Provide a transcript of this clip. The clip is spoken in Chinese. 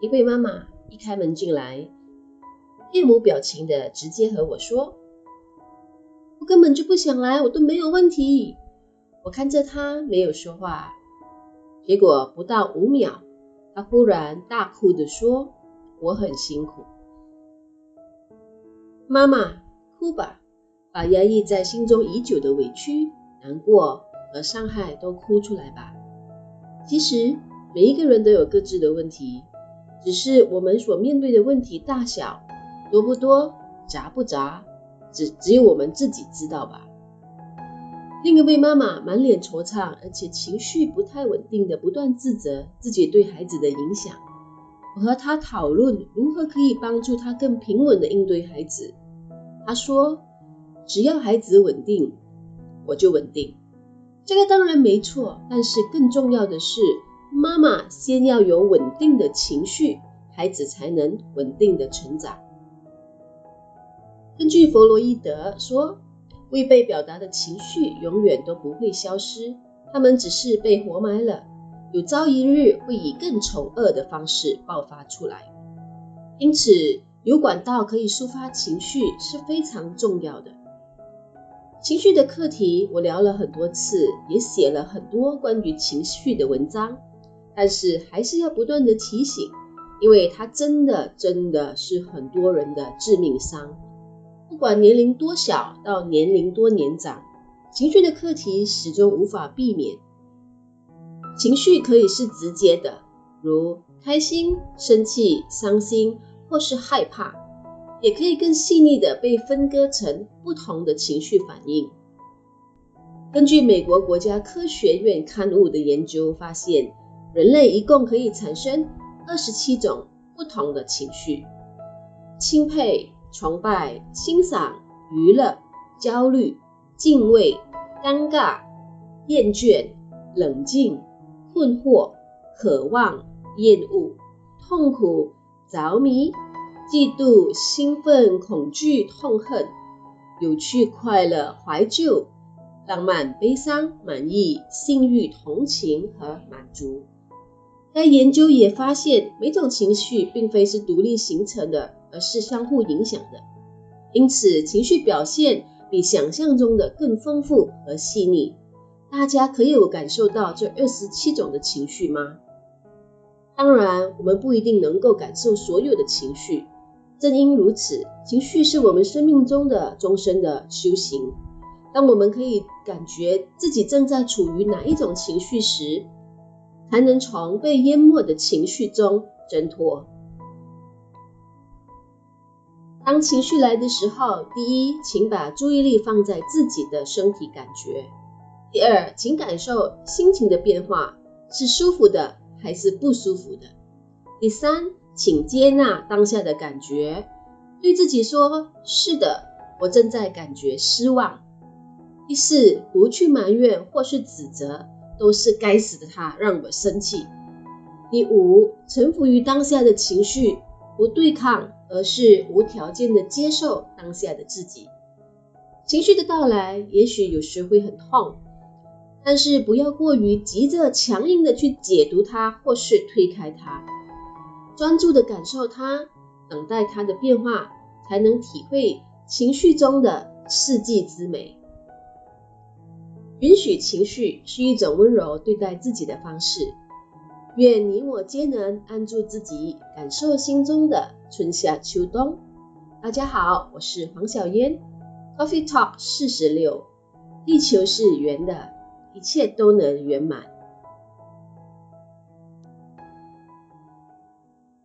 一位妈妈一开门进来，面无表情的直接和我说：“我根本就不想来，我都没有问题。”我看着她没有说话，结果不到五秒，她忽然大哭的说：“我很辛苦。”妈妈，哭吧，把压抑在心中已久的委屈、难过和伤害都哭出来吧。其实每一个人都有各自的问题，只是我们所面对的问题大小、多不多、杂不杂，只只有我们自己知道吧。另一位妈妈满脸惆怅，而且情绪不太稳定的不断自责自己对孩子的影响。我和她讨论如何可以帮助她更平稳的应对孩子。她说：“只要孩子稳定，我就稳定。”这个当然没错，但是更重要的是，妈妈先要有稳定的情绪，孩子才能稳定的成长。根据弗洛伊德说，未被表达的情绪永远都不会消失，他们只是被活埋了。有朝一日会以更丑恶的方式爆发出来，因此有管道可以抒发情绪是非常重要的。情绪的课题我聊了很多次，也写了很多关于情绪的文章，但是还是要不断的提醒，因为它真的真的是很多人的致命伤。不管年龄多小到年龄多年长，情绪的课题始终无法避免。情绪可以是直接的，如开心、生气、伤心，或是害怕；也可以更细腻的被分割成不同的情绪反应。根据美国国家科学院刊物的研究发现，人类一共可以产生二十七种不同的情绪：钦佩、崇拜、欣赏、娱乐、焦虑、敬畏、尴尬、厌倦、冷静。困惑、渴望、厌恶、痛苦、着迷、嫉妒、兴奋、恐惧、痛恨、有趣、快乐、怀旧、浪漫、悲伤、满意、性欲、同情和满足。该研究也发现，每种情绪并非是独立形成的，而是相互影响的。因此，情绪表现比想象中的更丰富和细腻。大家可以有感受到这二十七种的情绪吗？当然，我们不一定能够感受所有的情绪。正因如此，情绪是我们生命中的终身的修行。当我们可以感觉自己正在处于哪一种情绪时，才能从被淹没的情绪中挣脱。当情绪来的时候，第一，请把注意力放在自己的身体感觉。第二，请感受心情的变化，是舒服的还是不舒服的？第三，请接纳当下的感觉，对自己说：“是的，我正在感觉失望。”第四，不去埋怨或是指责，都是该死的他让我生气。第五，臣服于当下的情绪，不对抗，而是无条件的接受当下的自己。情绪的到来，也许有时会很痛。但是不要过于急着强硬的去解读它，或是推开它，专注的感受它，等待它的变化，才能体会情绪中的四季之美。允许情绪是一种温柔对待自己的方式。愿你我皆能安住自己，感受心中的春夏秋冬。大家好，我是黄小嫣，Coffee Talk 四十六，地球是圆的。一切都能圆满。